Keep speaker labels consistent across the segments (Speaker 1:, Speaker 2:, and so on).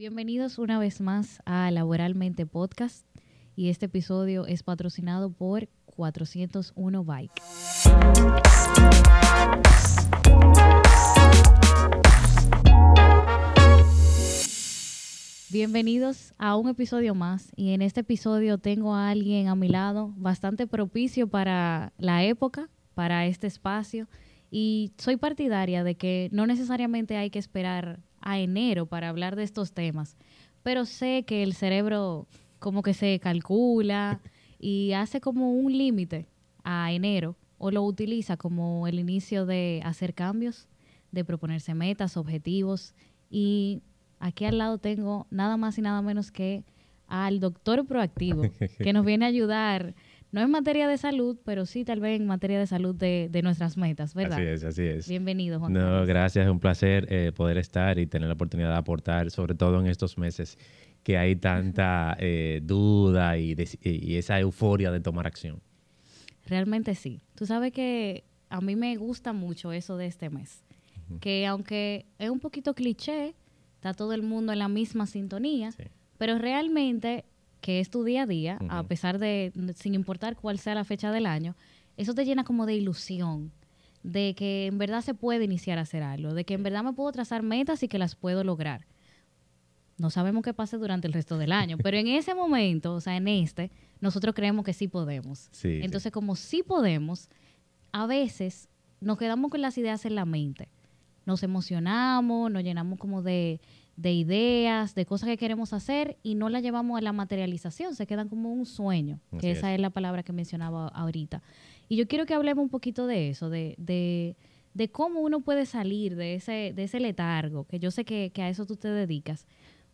Speaker 1: Bienvenidos una vez más a Laboralmente Podcast y este episodio es patrocinado por 401 Bike. Bienvenidos a un episodio más y en este episodio tengo a alguien a mi lado bastante propicio para la época, para este espacio y soy partidaria de que no necesariamente hay que esperar a enero para hablar de estos temas, pero sé que el cerebro como que se calcula y hace como un límite a enero o lo utiliza como el inicio de hacer cambios, de proponerse metas, objetivos. Y aquí al lado tengo nada más y nada menos que al doctor proactivo que nos viene a ayudar no en materia de salud, pero sí tal vez en materia de salud de, nuestras metas, ¿verdad?
Speaker 2: Así es, así es.
Speaker 1: Bienvenido, Juan.
Speaker 2: No, gracias, es un placer eh, poder estar y tener la oportunidad de aportar, sobre todo en estos meses que hay tanta eh, duda y, esa euforia de tomar acción.
Speaker 1: Realmente sí. Tú sabes que a mí me gusta mucho eso de este mes, que aunque es un poquito cliché, está todo el mundo en la misma sintonía, pero realmente que es tu día a día, a pesar de, sin importar cuál sea la fecha del año, eso te llena como de ilusión, de que en verdad se puede iniciar a hacer algo, de que en verdad me puedo trazar metas y que las puedo lograr. No sabemos qué pase durante el resto del año, pero en ese momento, o sea, en este, nosotros creemos que sí podemos. Entonces, como sí podemos, a veces nos quedamos con las ideas en la mente. Nos emocionamos, nos llenamos como de, de ideas, de cosas que queremos hacer y no las llevamos a la materialización, se quedan como un sueño, que esa es. la palabra que mencionaba ahorita. Y yo quiero que hablemos un poquito de eso, de, de, de cómo uno puede salir de ese, de ese letargo, que yo sé que, que a eso tú te dedicas.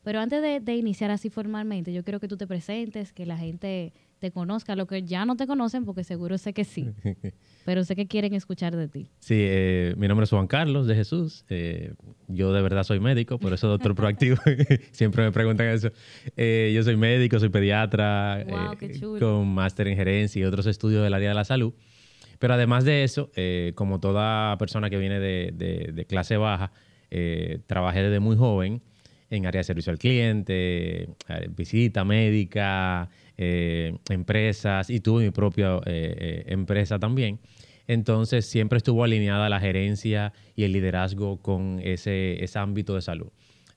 Speaker 1: Pero antes de, de, iniciar así formalmente, yo quiero que tú te presentes, que la gente te conozca, lo que ya no te conocen, porque seguro sé que sí, pero sé que quieren escuchar de ti.
Speaker 2: Sí, eh, mi nombre es Juan Carlos de Jesús. Eh, yo de verdad soy médico, por eso doctor proactivo. Siempre me preguntan eso. Eh, yo soy médico, soy pediatra, con máster en gerencia y otros estudios del área de la salud. Pero además de eso, como toda persona que viene de, de clase baja, trabajé desde muy joven en área de servicio al cliente, visita médica, eh, empresas y tuve mi propia eh, eh, empresa también. Entonces siempre estuvo alineada la gerencia y el liderazgo con ese, ese ámbito de salud.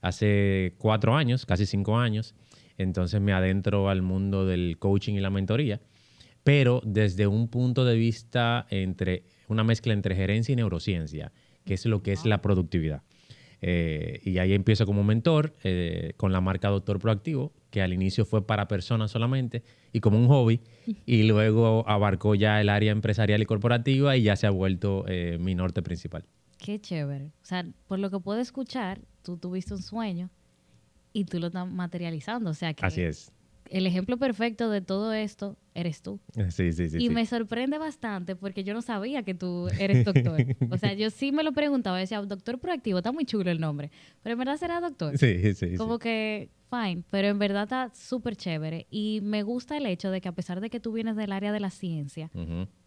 Speaker 2: Hace cuatro años, casi cinco años, entonces me adentro al mundo del coaching y la mentoría, pero desde un punto de vista entre una mezcla entre gerencia y neurociencia, que es lo que es la productividad. Y ahí empiezo como mentor con la marca Doctor Proactivo, que al inicio fue para personas solamente y como un hobby, y luego abarcó ya el área empresarial y corporativa y ya se ha vuelto eh, mi norte principal.
Speaker 1: Qué chévere. O sea, por lo que puedo escuchar, tú tuviste un sueño y tú lo estás materializando. O sea que
Speaker 2: Así es
Speaker 1: el ejemplo perfecto de todo esto eres tú.
Speaker 2: Sí, sí, sí.
Speaker 1: Y me sorprende bastante porque yo no sabía que tú eres doctor. o sea, yo sí me lo preguntaba, decía, doctor proactivo, está muy chulo el nombre, pero en verdad será doctor.
Speaker 2: Sí, sí.
Speaker 1: Como que, fine, pero en verdad está súper chévere. Y me gusta el hecho de que a pesar de que tú vienes del área de la ciencia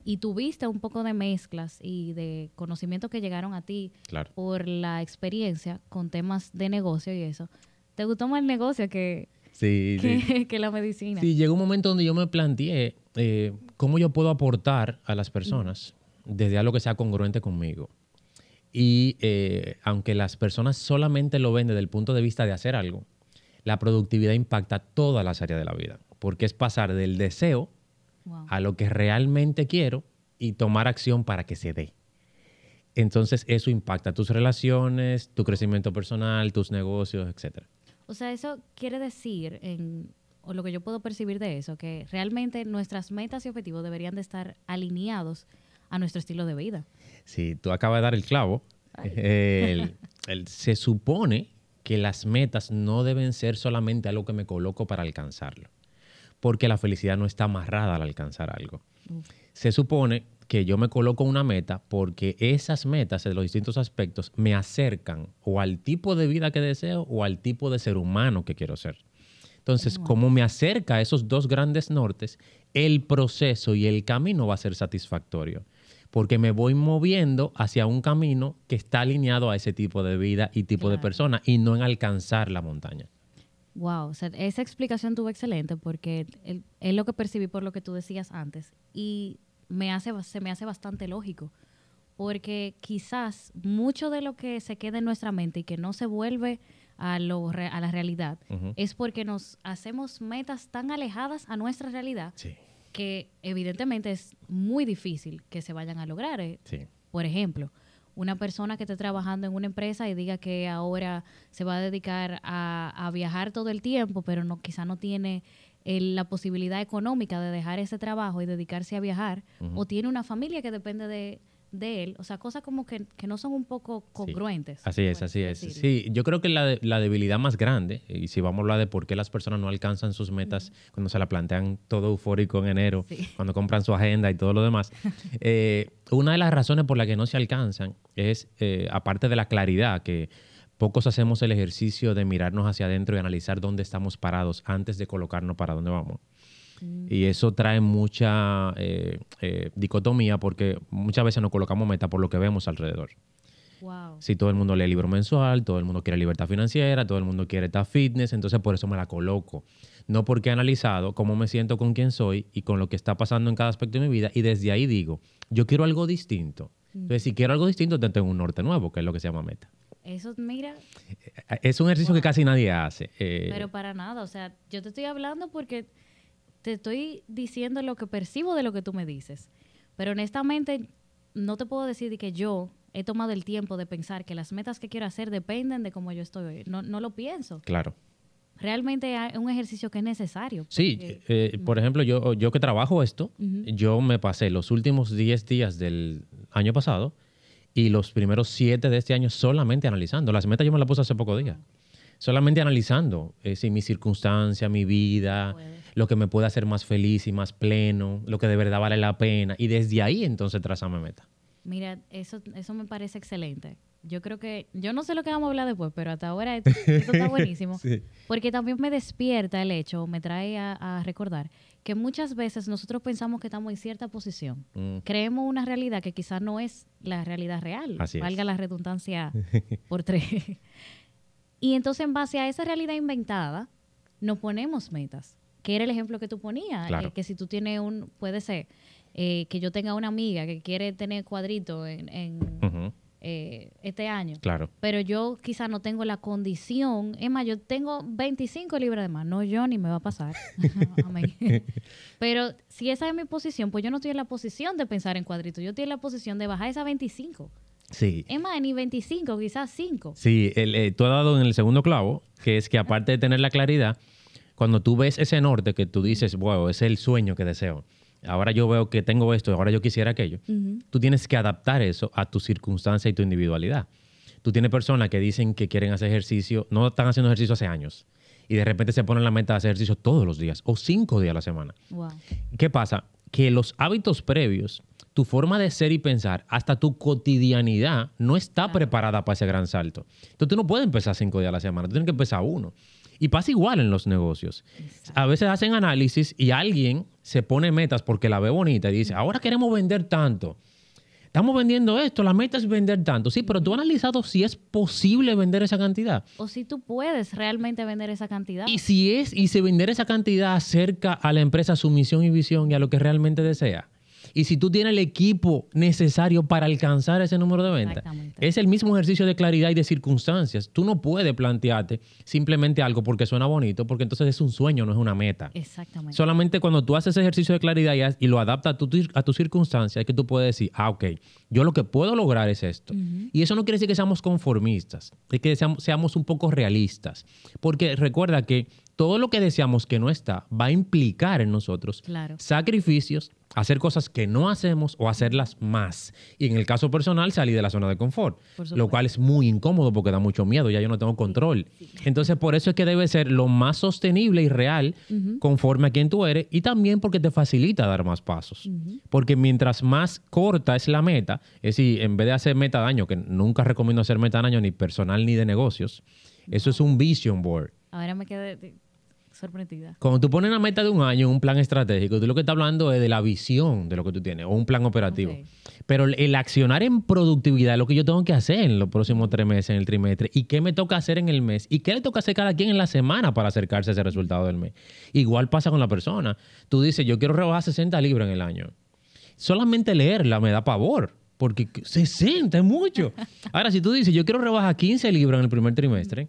Speaker 1: y tuviste un poco de mezclas y de conocimientos que llegaron a ti por la experiencia con temas de negocio y eso, ¿te gustó más el negocio que
Speaker 2: sí,
Speaker 1: que, la medicina.
Speaker 2: Sí, llegó un momento donde yo me planteé eh, cómo yo puedo aportar a las personas desde algo que sea congruente conmigo. Y eh, aunque las personas solamente lo ven desde el punto de vista de hacer algo, la productividad impacta todas las áreas de la vida, porque es pasar del deseo a lo que realmente quiero y tomar acción para que se dé. Entonces eso impacta tus relaciones, tu crecimiento personal, tus negocios, etcétera.
Speaker 1: O sea, eso quiere decir, en, o lo que yo puedo percibir de eso, que realmente nuestras metas y objetivos deberían de estar alineados a nuestro estilo de vida.
Speaker 2: Sí, tú acabas de dar el clavo. se supone que las metas no deben ser solamente algo que me coloco para alcanzarlo, porque la felicidad no está amarrada al alcanzar algo. Se supone que yo me coloco una meta porque esas metas en los distintos aspectos me acercan o al tipo de vida que deseo o al tipo de ser humano que quiero ser. Entonces, como me acerca a esos dos grandes nortes, el proceso y el camino va a ser satisfactorio, porque me voy moviendo hacia un camino que está alineado a ese tipo de vida y tipo de persona y no en alcanzar la montaña.
Speaker 1: Wow, o sea, esa explicación tuvo excelente porque es lo que percibí por lo que tú decías antes y me hace, se me hace bastante lógico porque quizás mucho de lo que se queda en nuestra mente y que no se vuelve a, lo, a la realidad es porque nos hacemos metas tan alejadas a nuestra realidad que evidentemente es muy difícil que se vayan a lograr. Eh. Por ejemplo, una persona que esté trabajando en una empresa y diga que ahora se va a dedicar a, viajar todo el tiempo, pero no quizá no tiene la posibilidad económica de dejar ese trabajo y dedicarse a viajar, o tiene una familia que depende de, de él, o sea, cosas como que, no son un poco congruentes.
Speaker 2: Así es, así es. Sí, yo creo que la, la, debilidad más grande, y si vamos a hablar de por qué las personas no alcanzan sus metas cuando se la plantean todo eufórico en enero, cuando compran su agenda y todo lo demás, eh, una de las razones por las que no se alcanzan es, eh, aparte de la claridad, que pocos hacemos el ejercicio de mirarnos hacia adentro y analizar dónde estamos parados antes de colocarnos para dónde vamos. Y eso trae mucha eh, eh, dicotomía porque muchas veces nos colocamos meta por lo que vemos alrededor. Si todo el mundo lee libro mensual, todo el mundo quiere libertad financiera, todo el mundo quiere estar fitness, entonces por eso me la coloco. No porque he analizado cómo me siento con quién soy y con lo que está pasando en cada aspecto de mi vida y desde ahí digo, yo quiero algo distinto. Entonces, si quiero algo distinto, tengo un norte nuevo, que es lo que se llama meta.
Speaker 1: Eso, mira.
Speaker 2: Es un ejercicio que casi nadie hace.
Speaker 1: Eh. Pero para nada, o sea, yo te estoy hablando porque te estoy diciendo lo que percibo de lo que tú me dices. Pero honestamente, no te puedo decir que yo he tomado el tiempo de pensar que las metas que quiero hacer dependen de cómo yo estoy hoy. No, no lo pienso.
Speaker 2: Claro.
Speaker 1: Realmente es un ejercicio que es necesario.
Speaker 2: Sí, eh, por ejemplo, yo, yo que trabajo esto, yo me pasé los últimos 10 días del año pasado y los primeros 7 de este año solamente analizando. Las metas yo me las puse hace poco días. Solamente analizando eh, si mi circunstancia, mi vida, lo que me puede hacer más feliz y más pleno, lo que de verdad vale la pena. Y desde ahí entonces trazame meta.
Speaker 1: Mira, eso, eso me parece excelente. Yo creo que, yo no sé lo que vamos a hablar después, pero hasta ahora esto, está buenísimo. Porque también me despierta el hecho, me trae a, recordar que muchas veces nosotros pensamos que estamos en cierta posición. Mm. Creemos una realidad que quizás no es la realidad real. valga la redundancia por tres. y entonces en base a esa realidad inventada, nos ponemos metas que era el ejemplo que tú ponías, eh, que si tú tienes un, puede ser, eh, que yo tenga una amiga que quiere tener cuadrito en, eh, este año.
Speaker 2: Claro.
Speaker 1: Pero yo quizá no tengo la condición. Es más, yo tengo 25 libras de más. No yo ni me va a pasar. Pero si esa es mi posición, pues yo no estoy en la posición de pensar en cuadrito. Yo estoy en la posición de bajar esa 25.
Speaker 2: Sí.
Speaker 1: Es más, ni 25, quizás 5.
Speaker 2: Sí, el, tú has dado en el segundo clavo, que es que aparte de tener la claridad, cuando tú ves ese norte que tú dices, wow, es el sueño que deseo. Ahora yo veo que tengo esto, ahora yo quisiera aquello. Tú tienes que adaptar eso a tu circunstancia y tu individualidad. Tú tienes personas que dicen que quieren hacer ejercicio, no están haciendo ejercicio hace años y de repente se ponen la meta de hacer ejercicio todos los días o cinco días a la semana. ¿Qué pasa? Que los hábitos previos, tu forma de ser y pensar, hasta tu cotidianidad, no está preparada para ese gran salto. Entonces tú no puedes empezar cinco días a la semana, tú tienes que empezar uno. Y pasa igual en los negocios. A veces hacen análisis y alguien se pone metas porque la ve bonita y dice, ahora queremos vender tanto. Estamos vendiendo esto, la meta es vender tanto. Sí, pero tú has analizado si es posible vender esa cantidad.
Speaker 1: O si tú puedes realmente vender esa cantidad.
Speaker 2: Y si es, y si vender esa cantidad acerca a la empresa su misión y visión y a lo que realmente desea y si tú tienes el equipo necesario para alcanzar ese número de ventas. Es el mismo ejercicio de claridad y de circunstancias. Tú no puedes plantearte simplemente algo porque suena bonito, porque entonces es un sueño, no es una meta.
Speaker 1: Exactamente.
Speaker 2: Solamente cuando tú haces ese ejercicio de claridad y, lo adaptas a tu, a tu circunstancia, es que tú puedes decir, ah, ok, yo lo que puedo lograr es esto. Y eso no quiere decir que seamos conformistas, es que seamos, seamos un poco realistas. Porque recuerda que todo lo que deseamos que no está va a implicar en nosotros sacrificios, hacer cosas que no hacemos o hacerlas más. Y en el caso personal, salir de la zona de confort, lo cual es muy incómodo porque da mucho miedo, ya yo no tengo control. Entonces, por eso es que debe ser lo más sostenible y real conforme a quien tú eres y también porque te facilita dar más pasos. Porque mientras más corta es la meta, es decir, en vez de hacer meta de año, que nunca recomiendo hacer meta de año ni personal ni de negocios, eso es un vision board.
Speaker 1: Ahora me quedé sorprendida.
Speaker 2: Cuando tú pones una meta de un año, un plan estratégico, tú lo que estás hablando es de la visión de lo que tú tienes, o un plan operativo. Pero el accionar en productividad es lo que yo tengo que hacer en los próximos tres meses, en el trimestre, y qué me toca hacer en el mes, y qué le toca hacer cada quien en la semana para acercarse a ese resultado del mes. Igual pasa con la persona. Tú dices, yo quiero rebajar 60 libras en el año. Solamente leerla me da pavor porque 60 es mucho. Ahora, si tú dices, yo quiero rebajar 15 libras en el primer trimestre,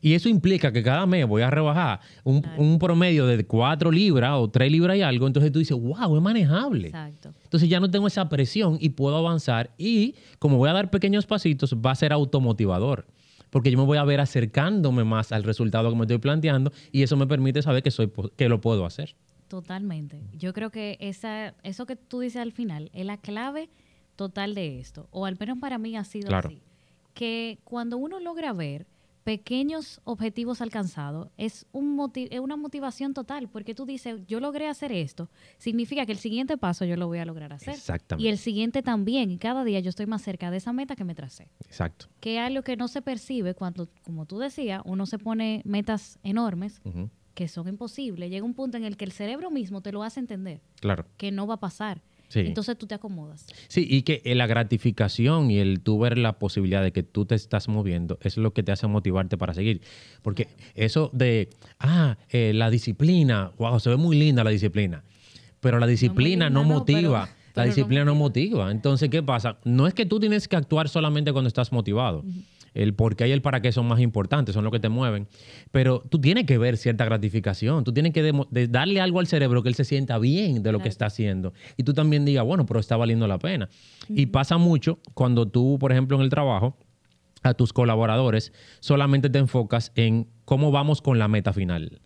Speaker 2: y eso implica que cada mes voy a rebajar un, promedio de 4 libras o 3 libras y algo, entonces tú dices, wow, es manejable. Exacto. Entonces ya no tengo esa presión y puedo avanzar y como voy a dar pequeños pasitos, va a ser automotivador. Porque yo me voy a ver acercándome más al resultado que me estoy planteando y eso me permite saber que, soy, que lo puedo hacer.
Speaker 1: Totalmente. Yo creo que esa, eso que tú dices al final es la clave total de esto, o al menos para mí ha sido así, que cuando uno logra ver pequeños objetivos alcanzados, es, un es una motivación total, porque tú dices, yo logré hacer esto, significa que el siguiente paso yo lo voy a lograr hacer. Exactamente. Y el siguiente también, cada día yo estoy más cerca de esa meta que me tracé.
Speaker 2: Exacto.
Speaker 1: Que es algo que no se percibe cuando, como tú decías, uno se pone metas enormes. que son imposibles, llega un punto en el que el cerebro mismo te lo hace entender.
Speaker 2: Claro.
Speaker 1: Que no va a pasar. Entonces tú te acomodas.
Speaker 2: Sí, y que la gratificación y el tú ver la posibilidad de que tú te estás moviendo es lo que te hace motivarte para seguir. Porque eso de, ah, eh, la disciplina, wow, se ve muy linda la disciplina, pero la disciplina no, motiva. la disciplina no motiva. Entonces, ¿qué pasa? No es que tú tienes que actuar solamente cuando estás motivado el por qué y el para qué son más importantes, son lo que te mueven. Pero tú tienes que ver cierta gratificación, tú tienes que darle algo al cerebro que él se sienta bien de lo que está haciendo. Y tú también digas, bueno, pero está valiendo la pena. Y pasa mucho cuando tú, por ejemplo, en el trabajo, a tus colaboradores, solamente te enfocas en cómo vamos con la meta final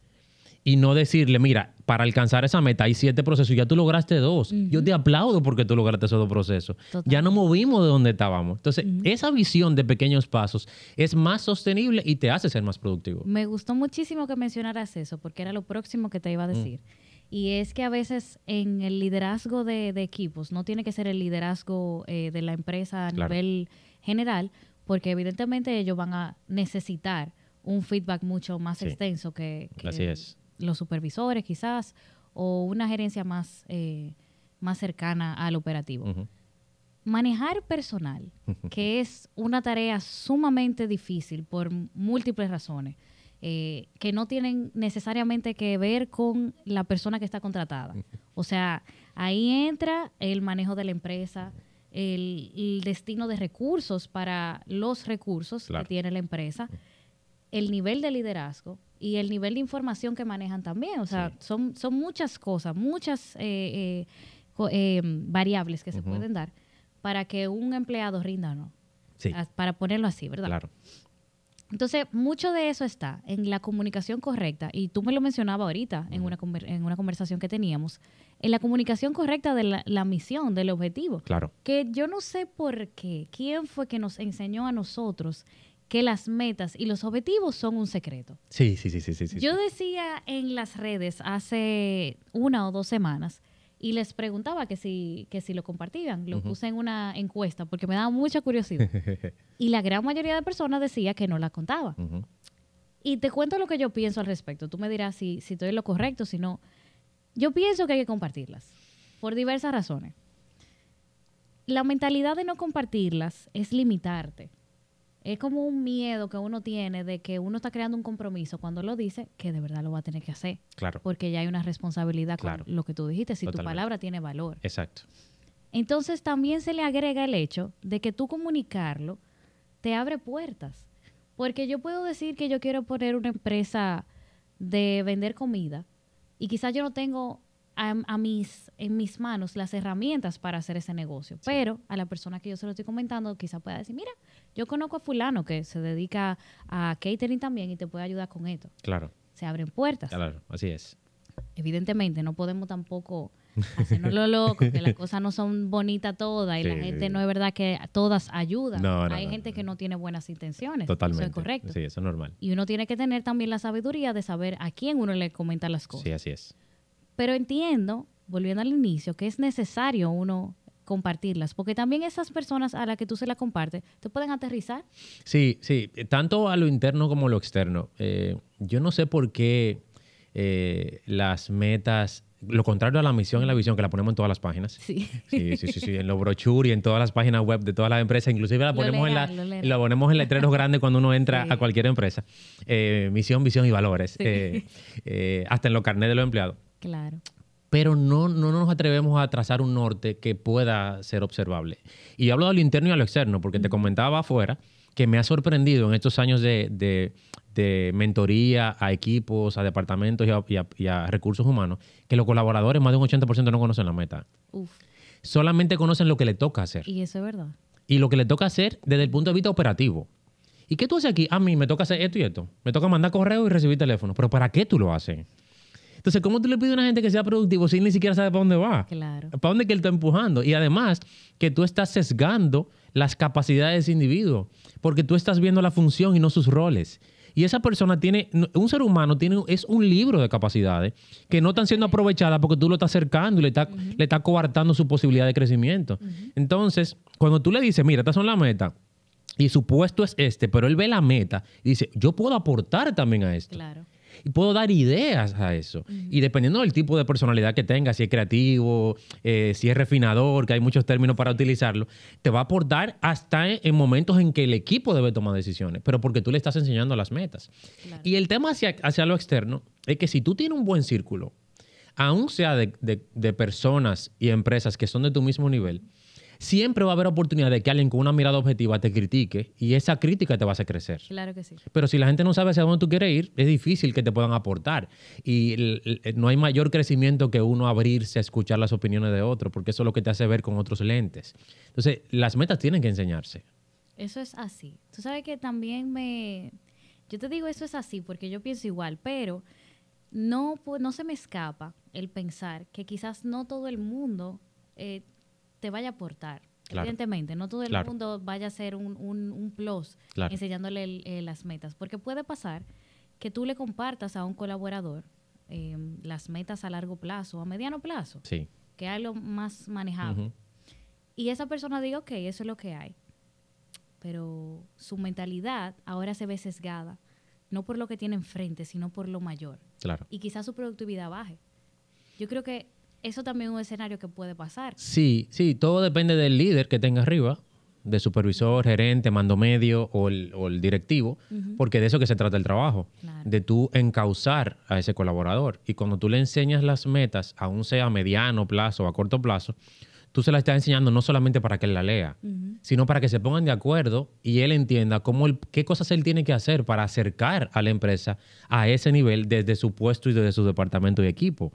Speaker 2: y no decirle, mira, para alcanzar esa meta hay siete procesos, ya tú lograste dos. Yo te aplaudo porque tú lograste esos dos procesos. Ya no movimos de donde estábamos. Entonces, esa visión de pequeños pasos es más sostenible y te hace ser más productivo.
Speaker 1: Me gustó muchísimo que mencionaras eso, porque era lo próximo que te iba a decir. Y es que a veces en el liderazgo de, equipos, no tiene que ser el liderazgo eh, de la empresa a nivel general, porque evidentemente ellos van a necesitar un feedback mucho más extenso que, que,
Speaker 2: Así es
Speaker 1: los supervisores quizás, o una gerencia más, eh, más cercana al operativo. Manejar personal, que es una tarea sumamente difícil por múltiples razones, eh, que no tienen necesariamente que ver con la persona que está contratada. O sea, ahí entra el manejo de la empresa, el, destino de recursos para los recursos que tiene la empresa, el nivel de liderazgo, y el nivel de información que manejan también. O sea, son, son muchas cosas, muchas eh, eh, eh, variables que se pueden dar para que un empleado rinda o no. Sí. Para ponerlo así, ¿verdad?
Speaker 2: Claro.
Speaker 1: Entonces, mucho de eso está en la comunicación correcta, y tú me lo mencionabas ahorita en, una, en una conversación que teníamos, en la comunicación correcta de la, la, misión, del objetivo.
Speaker 2: Claro.
Speaker 1: Que yo no sé por qué, quién fue que nos enseñó a nosotros que las metas y los objetivos son un secreto.
Speaker 2: Sí, sí, sí, sí, sí.
Speaker 1: Yo decía en las redes hace una o dos semanas y les preguntaba que si, que si lo compartían. Lo puse en una encuesta porque me daba mucha curiosidad. y la gran mayoría de personas decía que no la contaba. Y te cuento lo que yo pienso al respecto. Tú me dirás si, si estoy en lo correcto, si no. Yo pienso que hay que compartirlas por diversas razones. La mentalidad de no compartirlas es limitarte es como un miedo que uno tiene de que uno está creando un compromiso cuando lo dice que de verdad lo va a tener que hacer.
Speaker 2: Claro.
Speaker 1: Porque ya hay una responsabilidad con lo que tú dijiste, si tu palabra tiene valor.
Speaker 2: Exacto.
Speaker 1: Entonces también se le agrega el hecho de que tú comunicarlo te abre puertas. Porque yo puedo decir que yo quiero poner una empresa de vender comida y quizás yo no tengo a, mis, en mis manos las herramientas para hacer ese negocio. Pero a la persona que yo se lo estoy comentando, quizá pueda decir, mira, yo conozco a fulano que se dedica a catering también y te puede ayudar con esto.
Speaker 2: Claro.
Speaker 1: Se abren puertas.
Speaker 2: Claro, así es.
Speaker 1: Evidentemente, no podemos tampoco hacernos lo loco, que las cosas no son bonitas todas y la gente no es verdad que todas ayudan. Hay gente que no tiene buenas intenciones.
Speaker 2: Totalmente.
Speaker 1: Eso es correcto.
Speaker 2: Sí, eso es normal.
Speaker 1: Y uno tiene que tener también la sabiduría de saber a quién uno le comenta las cosas.
Speaker 2: Sí, así es.
Speaker 1: Pero entiendo, volviendo al inicio, que es necesario uno compartirlas, porque también esas personas a las que tú se las compartes te pueden aterrizar.
Speaker 2: Sí, sí, tanto a lo interno como a lo externo. Eh, yo no sé por qué eh, las metas lo contrario a la misión y la visión que la ponemos en todas las páginas.
Speaker 1: Sí.
Speaker 2: Sí, sí, sí, en los brochures y en todas las páginas web de todas las empresas. Inclusive la ponemos, en, la, ponemos en letreros grandes cuando uno entra a cualquier empresa. Eh, misión, visión y valores. Eh, eh, hasta en los carnets de los empleados.
Speaker 1: Claro.
Speaker 2: Pero no, no nos atrevemos a trazar un norte que pueda ser observable. Y hablo de lo interno y a lo externo, porque te comentaba afuera que me ha sorprendido en estos años de, de, mentoría a equipos, a departamentos y a, recursos humanos, que los colaboradores, más de un 80% no conocen la meta. Solamente conocen lo que le toca hacer.
Speaker 1: Y eso es verdad.
Speaker 2: Y lo que le toca hacer desde el punto de vista operativo. ¿Y qué tú haces aquí? A mí me toca hacer esto y esto. Me toca mandar correo y recibir teléfono. Pero ¿para qué tú lo haces? Entonces, ¿cómo tú le pides a una gente que sea productivo si ni siquiera sabe para dónde va?
Speaker 1: Claro.
Speaker 2: ¿Para dónde que él está empujando? Y además, que tú estás sesgando las capacidades de ese individuo, porque tú estás viendo la función y no sus roles. Y esa persona tiene, un ser humano tiene, es un libro de capacidades que no están siendo aprovechadas porque tú lo estás acercando y le estás le está coartando su posibilidad de crecimiento. Entonces, cuando tú le dices, mira, estas son las metas, y su puesto es este, pero él ve la meta y dice, yo puedo aportar también a esto.
Speaker 1: Claro
Speaker 2: y puedo dar ideas a eso. Y dependiendo del tipo de personalidad que tenga, si es creativo, eh, si es refinador, que hay muchos términos para utilizarlo, te va a aportar hasta en, momentos en que el equipo debe tomar decisiones, pero porque tú le estás enseñando las metas. Y el tema hacia, hacia lo externo es que si tú tienes un buen círculo, aún sea de, de personas y empresas que son de tu mismo nivel, siempre va a haber oportunidad de que alguien con una mirada objetiva te critique y esa crítica te va a hacer crecer.
Speaker 1: Claro que sí.
Speaker 2: Pero si la gente no sabe hacia dónde tú quieres ir, es difícil que te puedan aportar. Y no hay mayor crecimiento que uno abrirse a escuchar las opiniones de otro, porque eso es lo que te hace ver con otros lentes. Entonces, las metas tienen que enseñarse.
Speaker 1: Eso es así. Tú sabes que también me... Yo te digo eso es así porque yo pienso igual, pero no, no se me escapa el pensar que quizás no todo el mundo eh, te vaya a aportar. Evidentemente, no todo el mundo vaya a ser un, un, plus enseñándole eh, las metas, porque puede pasar que tú le compartas a un colaborador em, las metas a largo plazo o a mediano plazo,
Speaker 2: sí.
Speaker 1: que es lo más manejable. Y esa persona diga, ok, eso es lo que hay. Pero su mentalidad ahora se ve sesgada, no por lo que tiene enfrente, sino por lo mayor.
Speaker 2: Claro.
Speaker 1: Y quizás su productividad baje. Yo creo que eso también es un escenario que puede pasar.
Speaker 2: Sí, sí, todo depende del líder que tenga arriba, de supervisor, gerente, mando medio o el, directivo, porque de eso que se trata el trabajo, de tú encauzar a ese colaborador. Y cuando tú le enseñas las metas, aún sea a mediano plazo o a corto plazo, tú se las estás enseñando no solamente para que él la lea, sino para que se pongan de acuerdo y él entienda cómo qué cosas él tiene que hacer para acercar a la empresa a ese nivel desde su puesto y desde su departamento y equipo.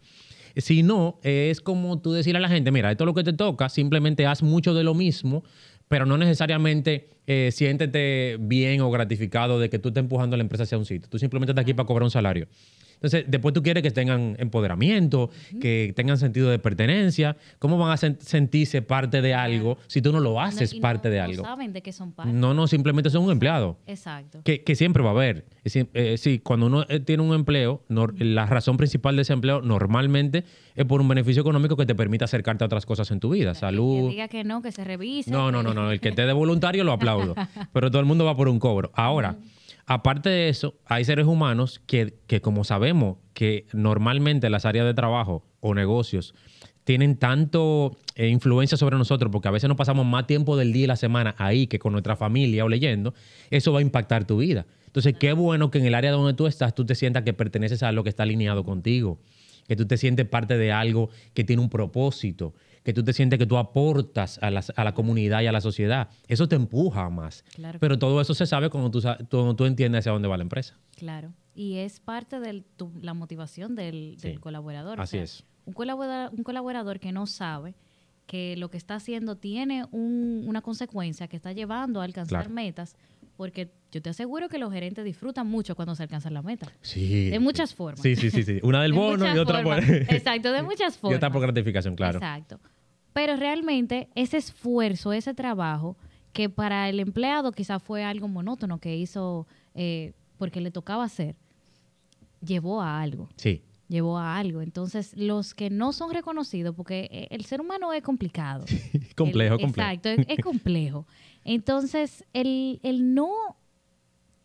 Speaker 2: Si no, es como tú decirle a la gente, mira, esto es lo que te toca, simplemente haz mucho de lo mismo, pero no necesariamente eh, siéntete bien o gratificado de que tú estés empujando a la empresa hacia un sitio. Tú simplemente estás aquí para cobrar un salario. Entonces, después tú quieres que tengan empoderamiento, que tengan sentido de pertenencia. ¿Cómo van a sentirse parte de algo si tú no lo haces parte de algo?
Speaker 1: No saben de qué son parte.
Speaker 2: No, no, simplemente son un empleado.
Speaker 1: Exacto.
Speaker 2: Que, siempre va a haber. Eh, sí, cuando uno eh, tiene un empleo, la razón principal de ese empleo normalmente es por un beneficio económico que te permite acercarte a otras cosas en tu vida. Salud.
Speaker 1: Que diga que no, que se revise.
Speaker 2: No, no, no, no. El que esté de voluntario lo aplaudo. pero todo el mundo va por un cobro. Ahora. Aparte de eso, hay seres humanos que, como sabemos que normalmente las áreas de trabajo o negocios tienen tanto eh, influencia sobre nosotros, porque a veces nos pasamos más tiempo del día y la semana ahí que con nuestra familia o leyendo, eso va a impactar tu vida. Entonces, qué bueno que en el área donde tú estás, tú te sientas que perteneces a algo que está alineado contigo, que tú te sientes parte de algo que tiene un propósito, que tú te sientes que tú aportas a la, comunidad y a la sociedad. Eso te empuja más. Pero todo eso se sabe cuando tú, tú, entiendes hacia dónde va la empresa.
Speaker 1: Claro. Y es parte de la motivación del, colaborador.
Speaker 2: Así es.
Speaker 1: Un colaborador, un colaborador que no sabe que lo que está haciendo tiene una consecuencia que está llevando a alcanzar metas, porque yo te aseguro que los gerentes disfrutan mucho cuando se alcanzan la meta.
Speaker 2: Sí.
Speaker 1: De muchas formas.
Speaker 2: Sí, sí, sí. sí. Una del bono y otra por...
Speaker 1: Exacto, de muchas formas.
Speaker 2: Y otra por gratificación, claro.
Speaker 1: Exacto. Pero realmente ese esfuerzo, ese trabajo, que para el empleado quizás fue algo monótono que hizo eh, porque le tocaba hacer, llevó a algo.
Speaker 2: Sí.
Speaker 1: Llevó a algo. Entonces, los que no son reconocidos, porque eh, el ser humano es complicado.
Speaker 2: complejo, complejo.
Speaker 1: Exacto, es, complejo. Entonces, el, el no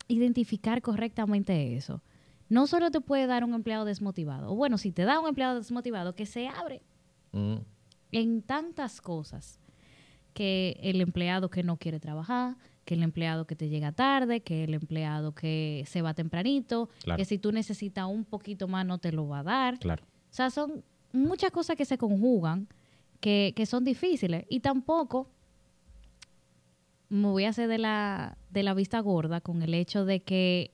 Speaker 1: identificar correctamente eso no solo te puede dar un empleado desmotivado, o bueno, si te da un empleado desmotivado, que se abre mm. En tantas cosas que el empleado que no quiere trabajar, que el empleado que te llega tarde, que el empleado que se va tempranito, que si tú necesitas un poquito más no te lo va a dar.
Speaker 2: Claro.
Speaker 1: O sea, son muchas cosas que se conjugan que, que son difíciles y tampoco me voy a hacer de la, de la vista gorda con el hecho de que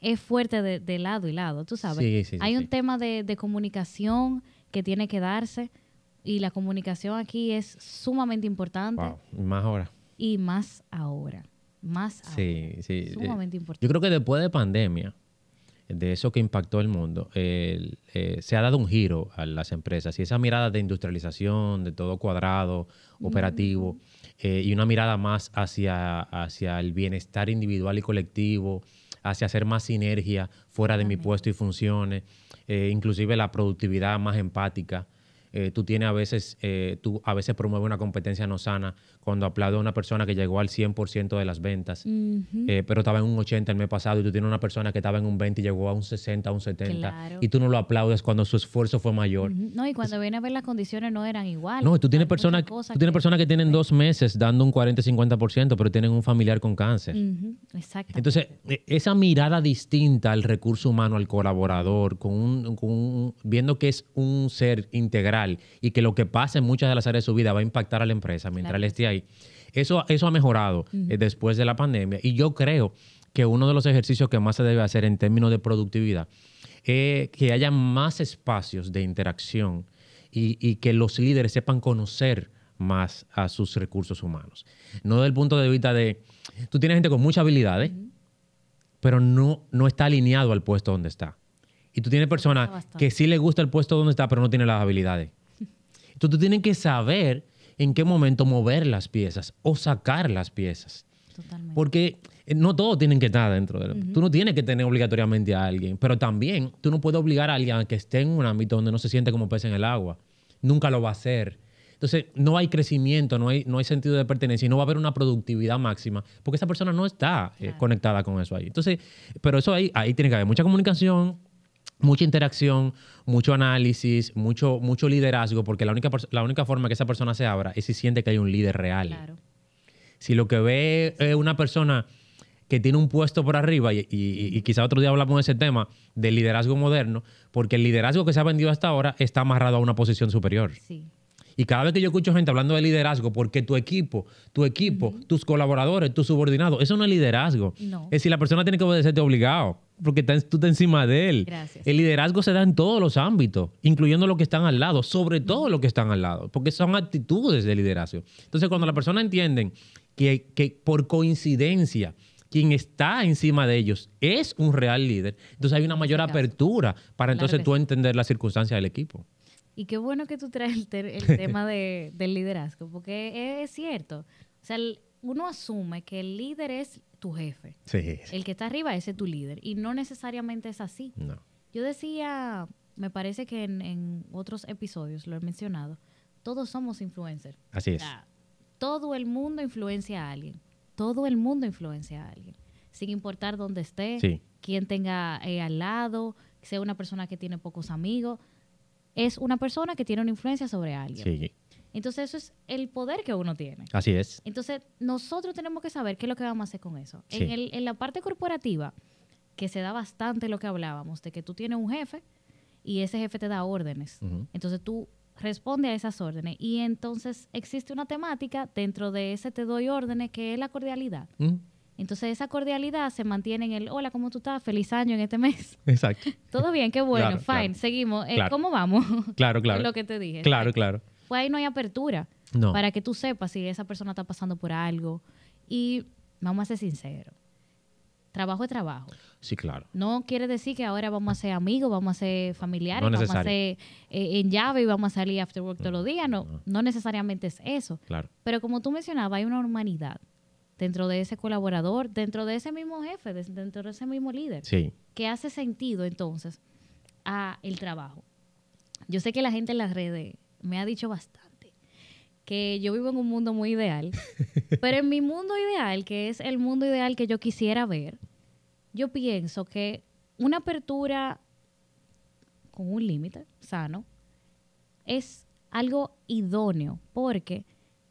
Speaker 1: es fuerte de, lado y lado, tú sabes. Hay un tema de, de, comunicación que tiene que darse y la comunicación aquí es sumamente importante.
Speaker 2: Más ahora.
Speaker 1: Y más ahora. Más ahora.
Speaker 2: Sí, sí.
Speaker 1: Sumamente importante.
Speaker 2: Yo creo que después de pandemia, de eso que impactó el mundo, eh, se ha dado un giro a las empresas y esa mirada de industrialización, de todo cuadrado, operativo, eh, y una mirada más hacia, hacia el bienestar individual y colectivo, hacia hacer más sinergia fuera de mi puesto y funciones, eh, inclusive la productividad más empática. Eh, tú tienes a veces, eh, tú a veces promueves una competencia no sana cuando aplaude a una persona que llegó al 100% de las ventas, eh, pero estaba en un 80 el mes pasado y tú tienes una persona que estaba en un 20 y llegó a un 60, a un 70 y tú no lo aplaudes cuando su esfuerzo fue mayor.
Speaker 1: No, y cuando viene a ver las condiciones no eran iguales.
Speaker 2: No, tú tienes personas tú tienes personas que tienen dos meses dando un 40, 50%, pero tienen un familiar con cáncer.
Speaker 1: Exacto.
Speaker 2: Entonces, e, esa mirada distinta al recurso humano, al colaborador, con un, viendo que es un ser integral y que lo que pasa en muchas de las áreas de su vida va a impactar a la empresa mientras él esté ahí. Eso, eso ha mejorado eh, después de la pandemia y yo creo que uno de los ejercicios que más se debe hacer en términos de productividad es que haya más espacios de interacción y, que los líderes sepan conocer más a sus recursos humanos. No desde el punto de vista de, tú tienes gente con muchas habilidades, pero no, no está alineado al puesto donde está. Y tú tienes personas que sí le gusta el puesto donde está, pero no tiene las habilidades. Entonces tú tienes que saber en qué momento mover las piezas o sacar las piezas. Totalmente. Porque eh, no todos tienen que estar dentro de Tú no tienes que tener obligatoriamente a alguien, pero también tú no puedes obligar a alguien a que esté en un ámbito donde no se siente como pez en el agua. Nunca lo va a hacer. Entonces, no hay crecimiento, no hay, no hay sentido de pertenencia y no va a haber una productividad máxima porque esa persona no está eh, conectada con eso ahí. Entonces, pero eso ahí, ahí tiene que haber mucha comunicación, mucha interacción, mucho análisis, mucho, mucho liderazgo, porque la única, la única forma que esa persona se abra es si siente que hay un líder real. Si lo que ve es una persona que tiene un puesto por arriba, y, y, quizá otro día hablamos de ese tema, del liderazgo moderno, porque el liderazgo que se ha vendido hasta ahora está amarrado a una posición superior. Y cada vez que yo escucho gente hablando de liderazgo, porque tu equipo, tu equipo, tus colaboradores, tus subordinados, eso no es liderazgo. Es decir, la persona tiene que obedecerte obligado porque tú estás encima de él. El liderazgo se da en todos los ámbitos, incluyendo los que están al lado, sobre todo los que están al lado, porque son actitudes de liderazgo. Entonces, cuando la persona entiende que, que por coincidencia quien está encima de ellos es un real líder, entonces hay una mayor apertura para entonces tú entender las circunstancias del equipo.
Speaker 1: Y qué bueno que tú traes el, tema del liderazgo, porque es, cierto. O sea, uno asume que el líder es tu jefe.
Speaker 2: Sí.
Speaker 1: El que está arriba, ese es tu líder. Y no necesariamente es así.
Speaker 2: No.
Speaker 1: Yo decía, me parece que en, otros episodios lo he mencionado, todos somos influencers.
Speaker 2: Así es.
Speaker 1: todo el mundo influencia a alguien. Todo el mundo influencia a alguien. Sin importar dónde esté, quién tenga eh, al lado, sea una persona que tiene pocos amigos. Es una persona que tiene una influencia sobre alguien.
Speaker 2: Sí.
Speaker 1: Entonces eso es el poder que uno tiene.
Speaker 2: Así es.
Speaker 1: Entonces nosotros tenemos que saber qué es lo que vamos a hacer con eso. En, el, en la parte corporativa, que se da bastante lo que hablábamos, de que tú tienes un jefe y ese jefe te da órdenes. Entonces tú respondes a esas órdenes y entonces existe una temática dentro de ese te doy órdenes que es la cordialidad. Entonces esa cordialidad se mantiene en el, hola, ¿cómo tú estás? Feliz año en este mes.
Speaker 2: Exacto.
Speaker 1: Todo bien, qué bueno, fine, seguimos. Eh, ¿Cómo vamos?
Speaker 2: Claro, claro.
Speaker 1: lo que te dije.
Speaker 2: Claro, claro
Speaker 1: pues ahí no hay apertura para que tú sepas si esa persona está pasando por algo. Y vamos a ser sinceros. Trabajo es trabajo.
Speaker 2: Sí, claro.
Speaker 1: No quiere decir que ahora vamos a ser amigos, vamos a ser familiares, vamos a ser eh, en llave y vamos a salir after work todos los días. No, no, necesariamente es eso.
Speaker 2: Claro.
Speaker 1: Pero como tú mencionabas, hay una humanidad dentro de ese colaborador, dentro de ese mismo jefe, dentro de ese mismo líder.
Speaker 2: Sí.
Speaker 1: Que hace sentido entonces a el trabajo. Yo sé que la gente en las redes me ha dicho bastante que yo vivo en un mundo muy ideal, pero en mi mundo ideal, que es el mundo ideal que yo quisiera ver, yo pienso que una apertura con un límite sano es algo idóneo porque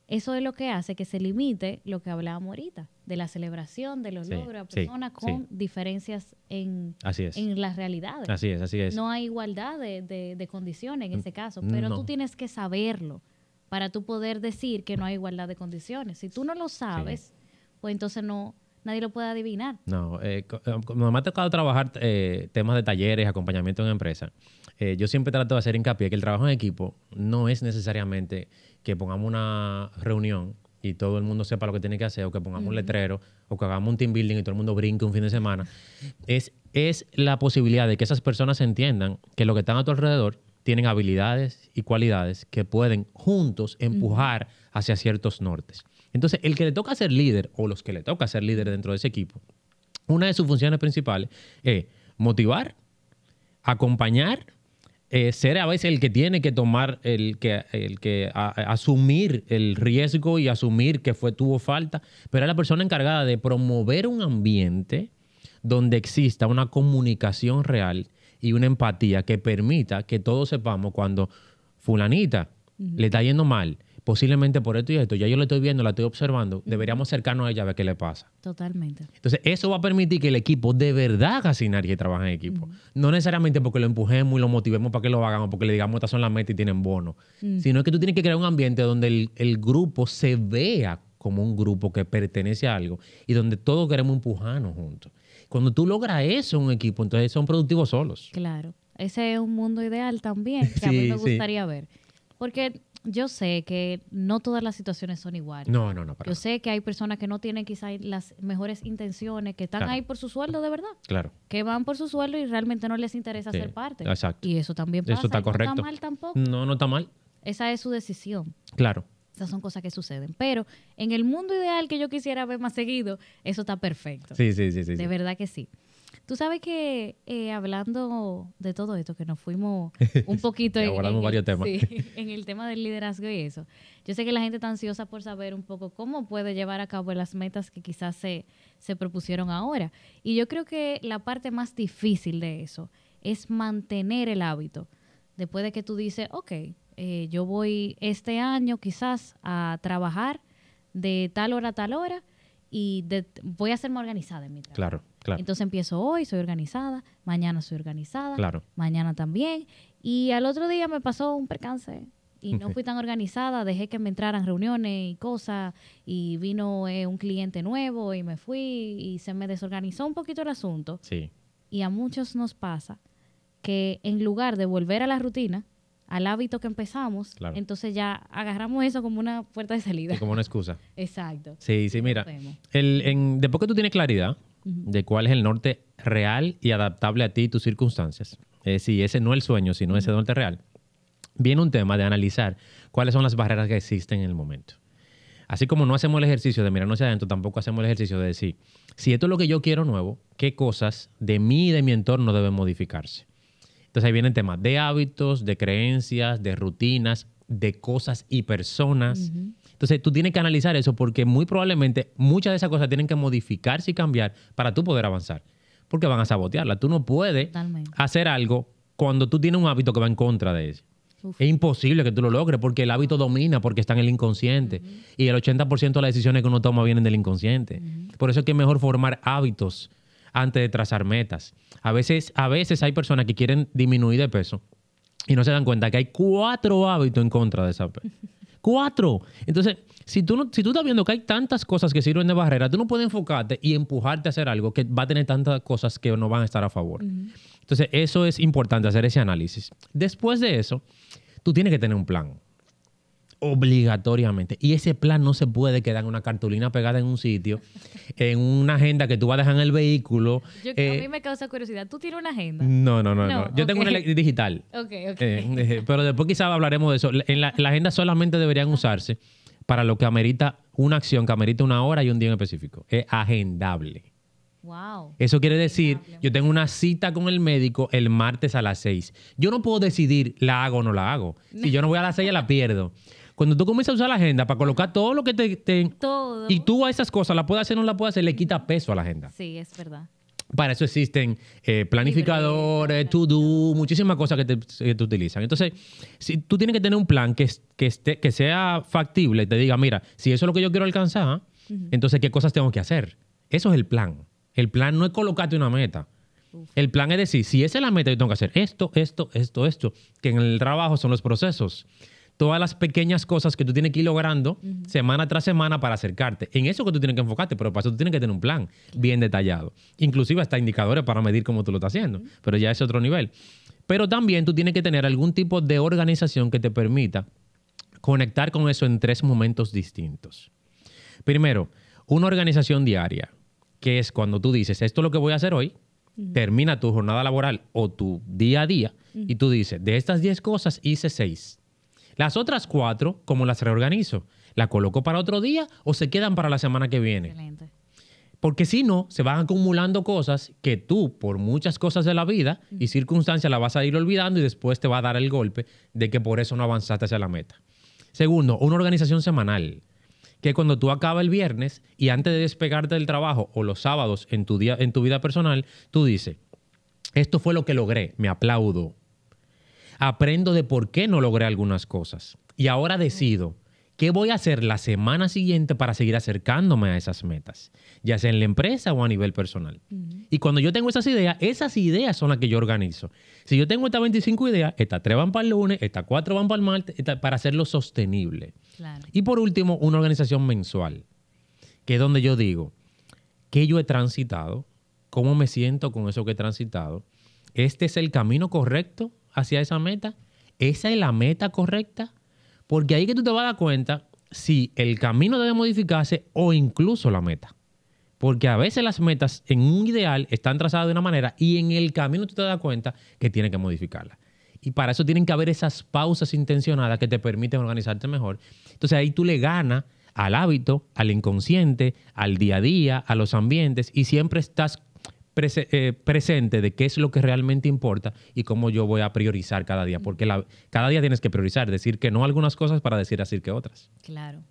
Speaker 1: eso es lo que hace que se limite lo que hablábamos ahorita, de la celebración, de los logros, personas con diferencias en, en las realidades.
Speaker 2: Así es, así es.
Speaker 1: No hay igualdad de, de, condiciones en ese caso, pero tú tienes que saberlo para tú poder decir que no hay igualdad de condiciones. Si tú no lo sabes, pues entonces no nadie lo puede adivinar.
Speaker 2: No, eh, como me ha tocado trabajar eh, temas de talleres, acompañamiento en empresa, eh, yo siempre trato de hacer hincapié que el trabajo en equipo no es necesariamente que pongamos una reunión y todo el mundo sepa lo que tiene que hacer, o que pongamos un letrero, o que hagamos un team building y todo el mundo brinque un fin de semana, es, es la posibilidad de que esas personas entiendan que lo que están a tu alrededor tienen habilidades y cualidades que pueden juntos empujar hacia ciertos nortes. Entonces, el que le toca ser líder, o los que le toca ser líder dentro de ese equipo, una de sus funciones principales es motivar, acompañar eh, ser a veces el que tiene que tomar, el que, el que asumir el riesgo y asumir que fue, tuvo falta, pero es la persona encargada de promover un ambiente donde exista una comunicación real y una empatía que permita que todos sepamos cuando fulanita le está yendo mal, posiblemente por esto y esto, ya yo lo estoy viendo, la estoy observando, deberíamos acercarnos a ella a ver qué le pasa.
Speaker 1: Totalmente.
Speaker 2: Entonces, eso va a permitir que el equipo de verdad haga y trabaje en equipo. No necesariamente porque lo empujemos y lo motivemos para que lo hagan o porque le digamos estas son las metas y tienen bono, sino que tú tienes que crear un ambiente donde el, grupo se vea como un grupo que pertenece a algo y donde todos queremos empujarnos juntos. Cuando tú logras eso en un equipo, entonces son productivos solos.
Speaker 1: Claro. Ese es un mundo ideal también que a mí me gustaría ver. Porque yo sé que no todas las situaciones son iguales.
Speaker 2: No, no, no.
Speaker 1: yo sé que hay personas que no tienen quizás las mejores intenciones, que están ahí por su sueldo de verdad.
Speaker 2: Claro.
Speaker 1: Que van por su sueldo y realmente no les interesa ser parte.
Speaker 2: Exacto.
Speaker 1: Y eso también pasa.
Speaker 2: Eso está correcto.
Speaker 1: No está mal tampoco.
Speaker 2: No, no está mal.
Speaker 1: Esa es su decisión.
Speaker 2: Claro.
Speaker 1: Esas son cosas que suceden. Pero en el mundo ideal que yo quisiera ver más seguido, eso está perfecto.
Speaker 2: Sí, sí, sí. sí
Speaker 1: de verdad que sí. Tú sabes que eh, hablando de todo esto, que nos fuimos un poquito
Speaker 2: en, varios temas.
Speaker 1: en el tema del liderazgo y eso, yo sé que la gente está ansiosa por saber un poco cómo puede llevar a cabo las metas que quizás se, se propusieron ahora. Y yo creo que la parte más difícil de eso es mantener el hábito. Después de que tú dices, ok, eh, yo voy este año quizás a trabajar de tal hora a tal hora y voy a hacerme organizada en mi trabajo.
Speaker 2: Claro, claro.
Speaker 1: Entonces empiezo hoy, soy organizada, mañana soy organizada,
Speaker 2: claro.
Speaker 1: mañana también. Y al otro día me pasó un percance y no fui tan organizada, dejé que me entraran reuniones y cosas y vino eh, un cliente nuevo y me fui y se me desorganizó un poquito el asunto.
Speaker 2: Sí.
Speaker 1: Y a muchos nos pasa que en lugar de volver a la rutina, al hábito que empezamos, entonces ya agarramos eso como una puerta de salida.
Speaker 2: como una excusa.
Speaker 1: Exacto.
Speaker 2: Sí, sí, mira. El, en, después que tú tienes claridad de cuál es el norte real y adaptable a ti y tus circunstancias, eh, si ese no es el sueño, sino ese norte real, viene un tema de analizar cuáles son las barreras que existen en el momento. Así como no hacemos el ejercicio de mirarnos hacia adentro, tampoco hacemos el ejercicio de decir, si esto es lo que yo quiero nuevo, ¿qué cosas de mí y de mi entorno deben modificarse? Entonces ahí vienen temas de hábitos, de creencias, de rutinas, de cosas y personas. Entonces tú tienes que analizar eso porque muy probablemente muchas de esas cosas tienen que modificarse y cambiar para tú poder avanzar. Porque van a sabotearla. Tú no puedes hacer algo cuando tú tienes un hábito que va en contra de eso. Es imposible que tú lo logres porque el hábito domina, porque está en el inconsciente. Y el 80% de las decisiones que uno toma vienen del inconsciente. Por eso es que es mejor formar hábitos antes de trazar metas. A veces, a veces hay personas que quieren disminuir de peso y no se dan cuenta que hay cuatro hábitos en contra de esa Cuatro. Entonces, si tú, no, si tú estás viendo que hay tantas cosas que sirven de barrera, tú no puedes enfocarte y empujarte a hacer algo que va a tener tantas cosas que no van a estar a favor. Entonces, eso es importante, hacer ese análisis. Después de eso, tú tienes que tener un plan obligatoriamente. Y ese plan no se puede quedar en una cartulina pegada en un sitio, en una agenda que tú vas a dejar en el vehículo.
Speaker 1: Yo, a eh, mí me causa curiosidad. ¿Tú tienes una agenda?
Speaker 2: No, no, no. no, Yo tengo una digital.
Speaker 1: Ok, ok.
Speaker 2: Eh, pero después quizás hablaremos de eso. En la, agenda solamente deberían usarse para lo que amerita una acción que amerita una hora y un día en específico. Es agendable.
Speaker 1: Wow.
Speaker 2: Eso quiere decir, yo tengo una cita con el médico el martes a las seis. Yo no puedo decidir la hago o no la hago. Si yo no voy a las seis, la pierdo. Cuando tú comienzas a usar la agenda para colocar todo lo que te...
Speaker 1: todo.
Speaker 2: Y tú a esas cosas, la puedes hacer o no la puedes hacer, le quita peso a la agenda.
Speaker 1: Sí, es verdad.
Speaker 2: Para eso existen eh, planificadores, to-do, muchísimas cosas que te, utilizan. Entonces, si tú tienes que tener un plan que, que, esté, que sea factible, te diga, mira, si eso es lo que yo quiero alcanzar, entonces, ¿qué cosas tengo que hacer? Eso es el plan. El plan no es colocarte una meta. El plan es decir, si esa es la meta, yo tengo que hacer esto, esto, esto, esto, que en el trabajo son los procesos todas las pequeñas cosas que tú tienes que ir logrando semana tras semana para acercarte. En eso que tú tienes que enfocarte, pero para eso tú tienes que tener un plan bien detallado. Inclusive hasta indicadores para medir cómo tú lo estás haciendo, pero ya es otro nivel. Pero también tú tienes que tener algún tipo de organización que te permita conectar con eso en tres momentos distintos. Primero, una organización diaria, que es cuando tú dices, esto es lo que voy a hacer hoy, termina tu jornada laboral o tu día a día y tú dices, de estas 10 cosas hice 6 las otras cuatro, ¿cómo las reorganizo? ¿La coloco para otro día o se quedan para la semana que viene? Excelente. Porque si no, se van acumulando cosas que tú, por muchas cosas de la vida y circunstancias, la vas a ir olvidando y después te va a dar el golpe de que por eso no avanzaste hacia la meta. Segundo, una organización semanal. Que cuando tú acabas el viernes y antes de despegarte del trabajo o los sábados en tu, día, en tu vida personal, tú dices, esto fue lo que logré, me aplaudo, aprendo de por qué no logré algunas cosas. Y ahora decido qué voy a hacer la semana siguiente para seguir acercándome a esas metas, ya sea en la empresa o a nivel personal. Y cuando yo tengo esas ideas, esas ideas son las que yo organizo. Si yo tengo estas 25 ideas, estas 3 van para el lunes, estas 4 van para el martes, para hacerlo sostenible. Y por último, una organización mensual, que es donde yo digo, ¿qué yo he transitado? ¿Cómo me siento con eso que he transitado? ¿Este es el camino correcto? Hacia esa meta? ¿Esa es la meta correcta? Porque ahí que tú te vas a dar cuenta si el camino debe modificarse o incluso la meta. Porque a veces las metas en un ideal están trazadas de una manera y en el camino tú te das cuenta que tienes que modificarla. Y para eso tienen que haber esas pausas intencionadas que te permiten organizarte mejor. Entonces ahí tú le ganas al hábito, al inconsciente, al día a día, a los ambientes y siempre estás eh, presente de qué es lo que realmente importa y cómo yo voy a priorizar cada día, porque cada día tienes que priorizar, decir que no algunas cosas para decir así que otras.
Speaker 1: Claro.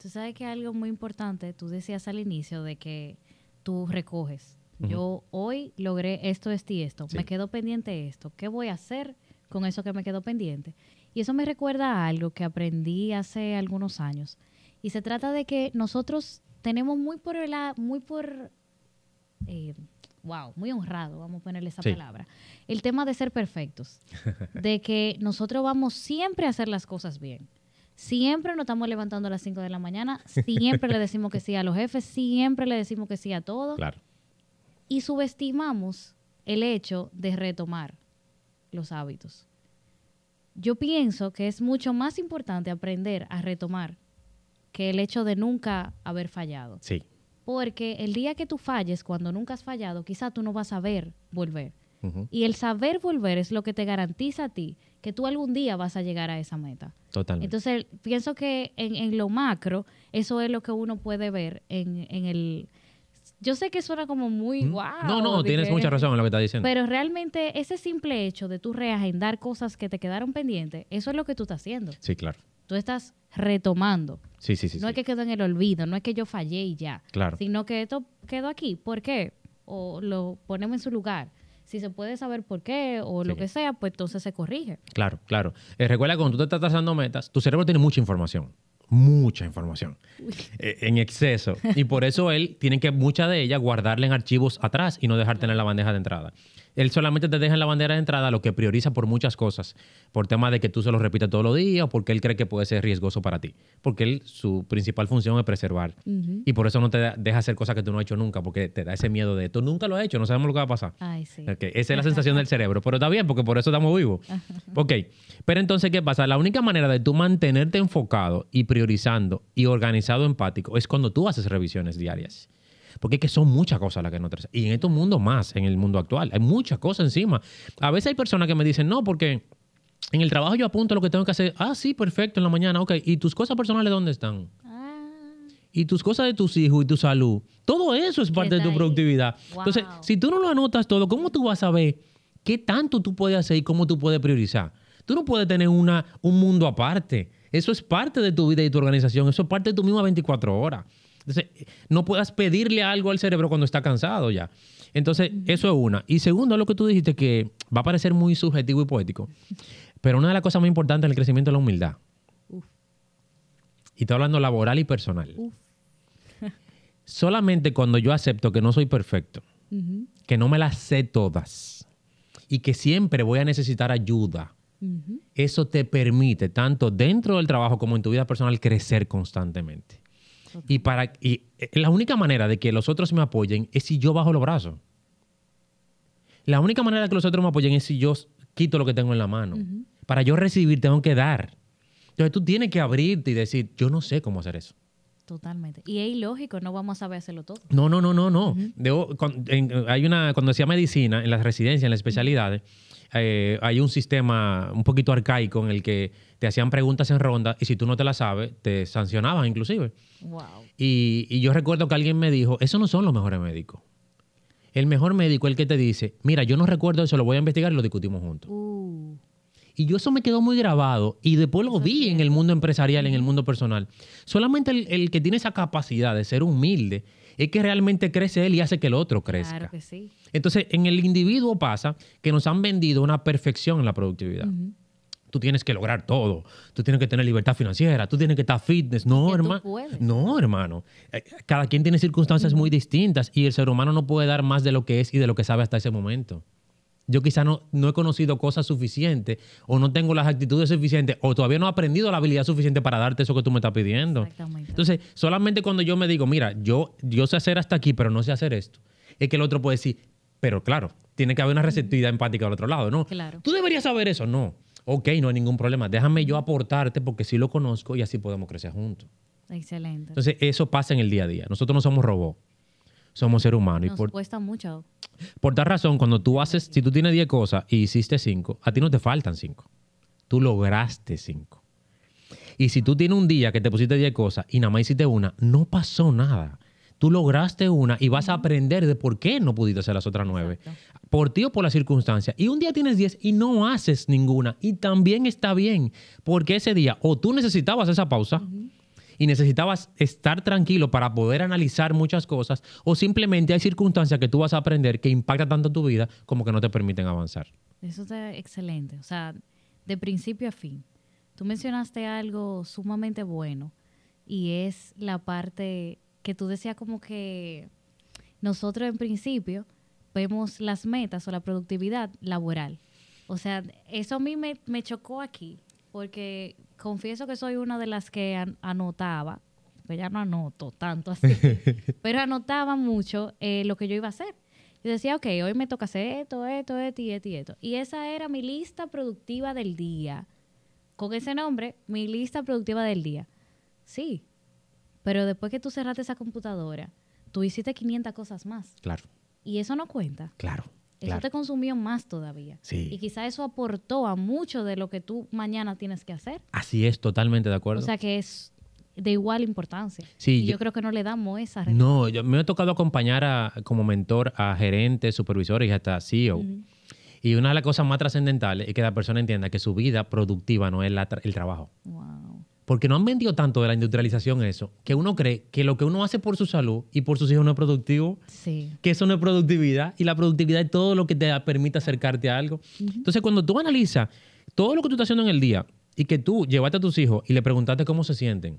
Speaker 1: Tú sabes que algo muy importante, tú decías al inicio de que tú recoges. Yo hoy logré esto, esto y esto. Me quedó pendiente esto. ¿Qué voy a hacer con eso que me quedó pendiente? Y eso me recuerda a algo que aprendí hace algunos años. Y se trata de que nosotros tenemos muy por, muy por eh, wow, muy honrado, vamos a ponerle esa palabra. El tema de ser perfectos, de que nosotros vamos siempre a hacer las cosas bien. Siempre nos estamos levantando a las 5 de la mañana, siempre le decimos que sí a los jefes, siempre le decimos que sí a todo. Claro. Y subestimamos el hecho de retomar los hábitos. Yo pienso que es mucho más importante aprender a retomar que el hecho de nunca haber fallado.
Speaker 2: Sí.
Speaker 1: Porque el día que tú falles, cuando nunca has fallado, quizá tú no vas a ver volver. Y el saber volver es lo que te garantiza a ti que tú algún día vas a llegar a esa meta.
Speaker 2: Totalmente.
Speaker 1: Entonces, pienso que en, lo macro, eso es lo que uno puede ver en, el... Yo sé que suena como muy wow.
Speaker 2: No, no, tienes mucha razón en lo que estás diciendo.
Speaker 1: Pero realmente ese simple hecho de tú reagendar cosas que te quedaron pendientes, eso es lo que tú estás haciendo.
Speaker 2: Sí, claro.
Speaker 1: Tú estás retomando.
Speaker 2: Sí, sí, sí.
Speaker 1: No es que quedó en el olvido, no es que yo fallé y ya.
Speaker 2: Claro.
Speaker 1: Sino que esto quedó aquí. ¿Por qué? O lo ponemos en su lugar. Si se puede saber por qué o lo que sea, pues entonces se corrige.
Speaker 2: Claro, claro. Eh, recuerda que cuando tú te estás trazando metas, tu cerebro tiene mucha información. Mucha información. Eh, en exceso. Y por eso él tiene que mucha de ella guardarla en archivos atrás y no dejar tener la bandeja de entrada él solamente te deja en la bandera de entrada lo que prioriza por muchas cosas, por tema de que tú se lo repitas todos los días o porque él cree que puede ser riesgoso para ti. Porque él, su principal función es preservar. Y por eso no te deja hacer cosas que tú no has hecho nunca, porque te da ese miedo de tú nunca lo has hecho, no sabemos lo que va a pasar.
Speaker 1: Ay, sí.
Speaker 2: Esa es la sensación del cerebro, pero está bien, porque por eso estamos vivos. ok, pero entonces, ¿qué pasa? La única manera de tú mantenerte enfocado y priorizando y organizado empático es cuando tú haces revisiones diarias. Porque es que son muchas cosas las que no traes. Y en estos mundos más, en el mundo actual, hay muchas cosas encima. A veces hay personas que me dicen, no, porque en el trabajo yo apunto lo que tengo que hacer. Ah, sí, perfecto, en la mañana, ok. ¿Y tus cosas personales dónde están? Ah. Y tus cosas de tus hijos y tu salud. Todo eso es parte de tu productividad. Entonces, si tú no lo anotas todo, ¿cómo tú vas a ver qué tanto tú puedes hacer y cómo tú puedes priorizar? Tú no puedes tener una, un mundo aparte. Eso es parte de tu vida y tu organización. Eso es parte de tu misma 24 horas. Entonces, no puedas pedirle algo al cerebro cuando está cansado ya. Entonces, eso es una. Y segundo, lo que tú dijiste que va a parecer muy subjetivo y poético, pero una de las cosas más importantes en el crecimiento es la humildad. Y estoy hablando laboral y personal. Solamente cuando yo acepto que no soy perfecto, que no me las sé todas y que siempre voy a necesitar ayuda, eso te permite, tanto dentro del trabajo como en tu vida personal, crecer constantemente. Y, para, y eh, la única manera de que los otros me apoyen es si yo bajo los brazos. La única manera de que los otros me apoyen es si yo quito lo que tengo en la mano. Para yo recibir, tengo que dar. Entonces tú tienes que abrirte y decir, yo no sé cómo hacer eso.
Speaker 1: Totalmente. Y es ilógico, no vamos a saber hacerlo todo.
Speaker 2: No, no, no, no, no. hay una, cuando decía medicina, en las residencias, en las especialidades, eh, hay un sistema un poquito arcaico en el que te hacían preguntas en ronda y si tú no te las sabes, te sancionaban inclusive. Wow. Y, yo recuerdo que alguien me dijo, esos no son los mejores médicos. El mejor médico es el que te dice, mira, yo no recuerdo eso, lo voy a investigar y lo discutimos juntos. Uh. Y yo eso me quedó muy grabado y después lo vi en el mundo empresarial, en el mundo personal. Solamente el, el, que tiene esa capacidad de ser humilde es que realmente crece él y hace que el otro crezca. Claro que sí. Entonces, en el individuo pasa que nos han vendido una perfección en la productividad. Tú tienes que lograr todo. Tú tienes que tener libertad financiera. Tú tienes que estar fitness. No, hermano. No, hermano. Eh, cada quien tiene circunstancias muy distintas y el ser humano no puede dar más de lo que es y de lo que sabe hasta ese momento yo quizá no, no he conocido cosas suficientes o no tengo las actitudes suficientes o todavía no he aprendido la habilidad suficiente para darte eso que tú me estás pidiendo. Exactamente. Entonces, solamente cuando yo me digo, mira, yo, yo sé hacer hasta aquí, pero no sé hacer esto, es que el otro puede decir, pero claro, tiene que haber una receptividad empática al otro lado, ¿no? Claro. Tú deberías saber eso, no. Ok, no hay ningún problema. Déjame yo aportarte porque sí lo conozco y así podemos crecer juntos.
Speaker 1: Excelente.
Speaker 2: Entonces, eso pasa en el día a día. Nosotros no somos robots somos seres humanos.
Speaker 1: Nos cuesta mucho.
Speaker 2: Por tal razón, cuando tú haces, si tú tienes 10 cosas y hiciste 5, a ti no te faltan 5. Tú lograste 5. Y si tú tienes un día que te pusiste 10 cosas y nada más hiciste una, no pasó nada. Tú lograste una y vas a aprender de por qué no pudiste hacer las otras 9. Por ti o por la circunstancia. Y un día tienes 10 y no haces ninguna. Y también está bien. Porque ese día o tú necesitabas esa pausa y necesitabas estar tranquilo para poder analizar muchas cosas o simplemente hay circunstancias que tú vas a aprender que impactan tanto tu vida como que no te permiten avanzar.
Speaker 1: Eso está excelente, o sea, de principio a fin. Tú mencionaste algo sumamente bueno y es la parte que tú decías como que nosotros en principio vemos las metas o la productividad laboral. O sea, eso a mí me, me chocó aquí, porque confieso que soy una de las que anotaba, que ya no anoto tanto así, pero anotaba mucho eh, lo que yo iba a hacer. Y decía, ok, hoy me toca hacer esto, esto, esto y esto y esto. Y esa era mi lista productiva del día. Con ese nombre, mi lista productiva del día. Sí, pero después que tú cerraste esa computadora, tú hiciste 500 cosas más.
Speaker 2: Claro.
Speaker 1: Y eso no cuenta.
Speaker 2: Claro.
Speaker 1: Eso te consumió más todavía. Sí. Y quizá eso aportó a mucho de lo que tú mañana tienes que hacer.
Speaker 2: Así es, totalmente de acuerdo.
Speaker 1: O sea que es de igual importancia. Sí, y yo, creo que no le damos esa.
Speaker 2: No, yo, me he tocado acompañar a, como mentor a gerentes, supervisores y hasta CEO. Y una de las cosas más trascendentales es que la persona entienda que su vida productiva no es el trabajo. Wow porque no han vendido tanto de la industrialización eso, que uno cree que lo que uno hace por su salud y por sus hijos no es productivo, que eso no es productividad, y la productividad es todo lo que te permite acercarte a algo. Entonces, cuando tú analizas todo lo que tú estás haciendo en el día y que tú llevaste a tus hijos y le preguntaste cómo se sienten,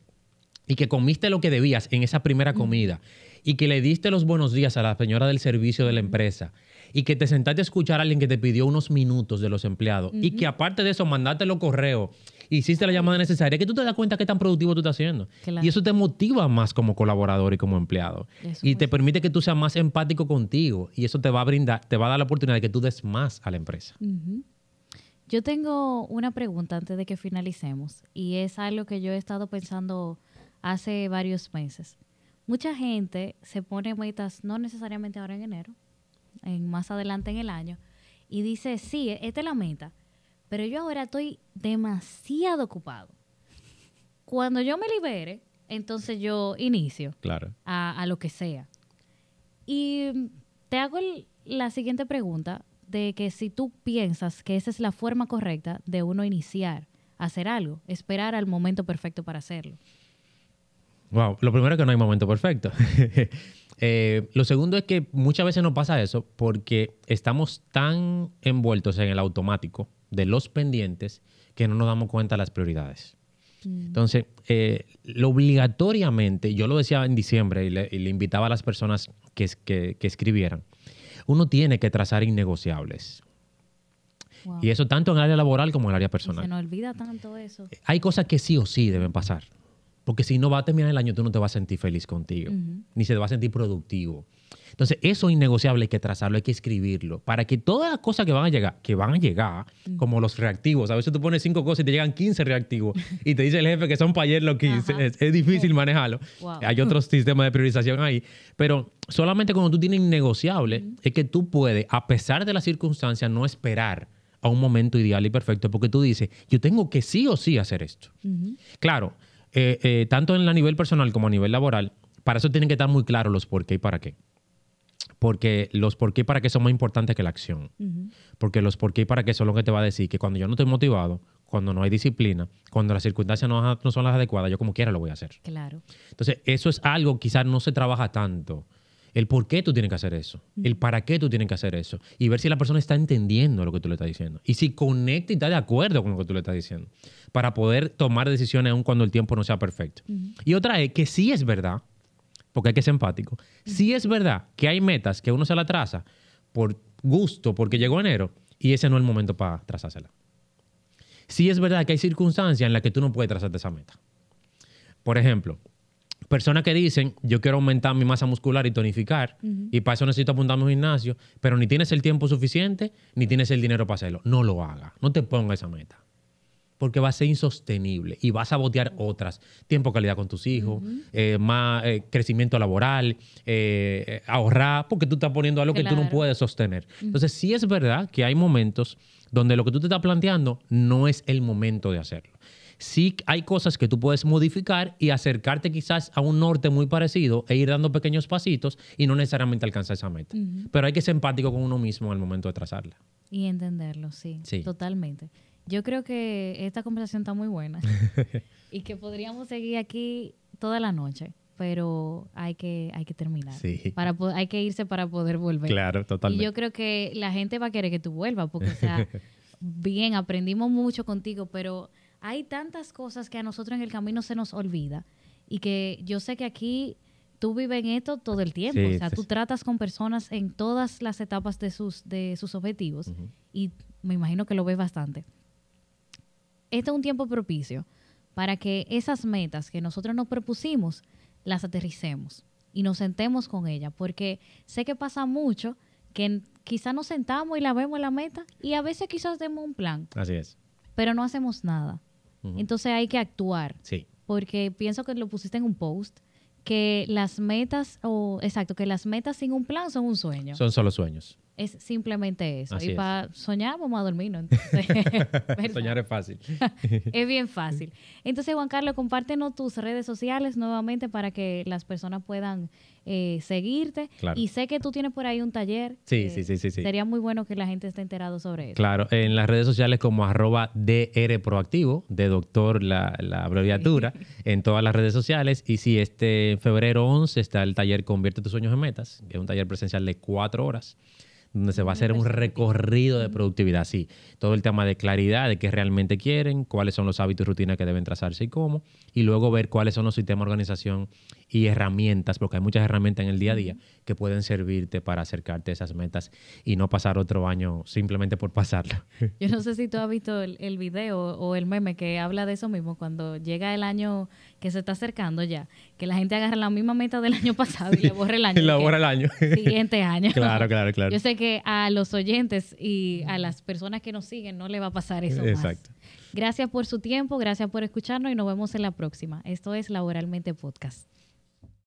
Speaker 2: y que comiste lo que debías en esa primera comida, y que le diste los buenos días a la señora del servicio de la empresa, y que te sentaste a escuchar a alguien que te pidió unos minutos de los empleados, y que aparte de eso mandaste los correos hiciste la llamada necesaria, que tú te das cuenta qué tan productivo tú estás haciendo. Y eso te motiva más como colaborador y como empleado. y te permite que tú seas más empático contigo. Y eso te va a brindar, te va a dar la oportunidad de que tú des más a la empresa.
Speaker 1: Yo tengo una pregunta antes de que finalicemos. Y es algo que yo he estado pensando hace varios meses. Mucha gente se pone metas, no necesariamente ahora en enero, en más adelante en el año, y dice, sí, esta es la meta pero yo ahora estoy demasiado ocupado. Cuando yo me libere, entonces yo inicio
Speaker 2: claro.
Speaker 1: a, lo que sea. Y te hago la siguiente pregunta de que si tú piensas que esa es la forma correcta de uno iniciar a hacer algo, esperar al momento perfecto para hacerlo.
Speaker 2: Wow, lo primero es que no hay momento perfecto. Eh, lo segundo es que muchas veces nos pasa eso porque estamos tan envueltos en el automático de los pendientes que no nos damos cuenta de las prioridades. Mm. Entonces, eh, lo obligatoriamente, yo lo decía en diciembre y le, invitaba a las personas que, que, escribieran, uno tiene que trazar innegociables. Y eso tanto en el área laboral como en el área personal.
Speaker 1: se nos olvida tanto eso.
Speaker 2: Hay cosas que sí o sí deben pasar. Porque si no va a terminar el año, tú no te vas a sentir feliz contigo, ni se te va a sentir productivo. Entonces, eso innegociable hay que trazarlo, hay que escribirlo, para que todas las cosas que van a llegar, que van a llegar, como los reactivos, a veces tú pones cinco cosas y te llegan 15 reactivos y te dice el jefe que son para ayer los 15, es, difícil manejarlo. Hay otros sistemas de priorización ahí, pero solamente cuando tú tienes innegociable es que tú puedes, a pesar de las circunstancias, no esperar a un momento ideal y perfecto, porque tú dices, yo tengo que sí o sí hacer esto. Claro, eh, eh, tanto en la nivel personal como a nivel laboral, para eso tienen que estar muy claros los por qué y para qué. Porque los por qué y para qué son más importantes que la acción. Porque los por qué y para qué son lo que te va a decir que cuando yo no estoy motivado, cuando no hay disciplina, cuando las circunstancias no, no son las adecuadas, yo como quiera lo voy a hacer.
Speaker 1: Claro.
Speaker 2: Entonces, eso es algo quizás no se trabaja tanto el por qué tú tienes que hacer eso, el para qué tú tienes que hacer eso, y ver si la persona está entendiendo lo que tú le estás diciendo, y si conecta y está de acuerdo con lo que tú le estás diciendo, para poder tomar decisiones aun cuando el tiempo no sea perfecto. Y otra es que sí es verdad, porque hay que ser empático, sí es verdad que hay metas que uno se la traza por gusto, porque llegó enero, y ese no es el momento para trazársela. Sí es verdad que hay circunstancias en las que tú no puedes trazarte esa meta. Por ejemplo, personas que dicen, yo quiero aumentar mi masa muscular y tonificar, y para eso necesito apuntarme a un gimnasio, pero ni tienes el tiempo suficiente, ni tienes el dinero para hacerlo. No lo haga, no te ponga esa meta. Porque va a ser insostenible y vas a botear otras. Tiempo calidad con tus hijos, eh, más eh, crecimiento laboral, eh, ahorrar, porque tú estás poniendo algo que tú no puedes sostener. Entonces, sí es verdad que hay momentos donde lo que tú te estás planteando no es el momento de hacerlo sí hay cosas que tú puedes modificar y acercarte quizás a un norte muy parecido e ir dando pequeños pasitos y no necesariamente alcanzar esa meta. Pero hay que ser empático con uno mismo al momento de trazarla.
Speaker 1: Y entenderlo, sí, sí. Totalmente. Yo creo que esta conversación está muy buena y que podríamos seguir aquí toda la noche pero hay que, hay que terminar. Sí. Para, hay que irse para poder volver.
Speaker 2: Claro, totalmente.
Speaker 1: Y yo creo que la gente va a querer que tú vuelvas, porque, o sea, bien, aprendimos mucho contigo, pero hay tantas cosas que a nosotros en el camino se nos olvida y que yo sé que aquí tú vives en esto todo el tiempo. o sea, tú tratas con personas en todas las etapas de sus, de sus objetivos y me imagino que lo ves bastante. Este es un tiempo propicio para que esas metas que nosotros nos propusimos las aterricemos y nos sentemos con ellas, porque sé que pasa mucho que quizás nos sentamos y la vemos en la meta y a veces quizás demos un plan.
Speaker 2: Así es.
Speaker 1: Pero no hacemos nada. Entonces hay que actuar.
Speaker 2: Sí.
Speaker 1: Porque pienso que lo pusiste en un post, que las metas, o exacto, que las metas sin un plan son un sueño.
Speaker 2: Son solo sueños.
Speaker 1: Es simplemente eso. y para soñar vamos a dormir, ¿no?
Speaker 2: Soñar es fácil.
Speaker 1: es bien fácil. Entonces, Juan Carlos, compártenos tus redes sociales nuevamente para que las personas puedan eh, seguirte. Y sé que tú tienes por ahí un taller.
Speaker 2: Sí, sí, sí, sí,
Speaker 1: Sería muy bueno que la gente esté enterado sobre eso.
Speaker 2: Claro, en las redes sociales como arroba DR Proactivo, de doctor la, abreviatura, en todas las redes sociales. Y si este febrero 11 está el taller Convierte tus sueños en metas, que es un taller presencial de cuatro horas donde se va a hacer un recorrido de productividad, sí. Todo el tema de claridad de qué realmente quieren, cuáles son los hábitos y rutinas que deben trazarse y cómo, y luego ver cuáles son los sistemas de organización y herramientas, porque hay muchas herramientas en el día a día que pueden servirte para acercarte a esas metas y no pasar otro año simplemente por pasarlo.
Speaker 1: Yo no sé si tú has visto el, el video o el meme que habla de eso mismo, cuando llega el año que se está acercando ya, que la gente agarra la misma meta del año pasado y le borra el año.
Speaker 2: y le borra el año.
Speaker 1: Siguiente año.
Speaker 2: Claro, claro, claro.
Speaker 1: Yo sé que a los oyentes y a las personas que nos siguen no le va a pasar eso Exacto. Gracias por su tiempo, gracias por escucharnos y nos vemos en la próxima. Esto es Laboralmente Podcast.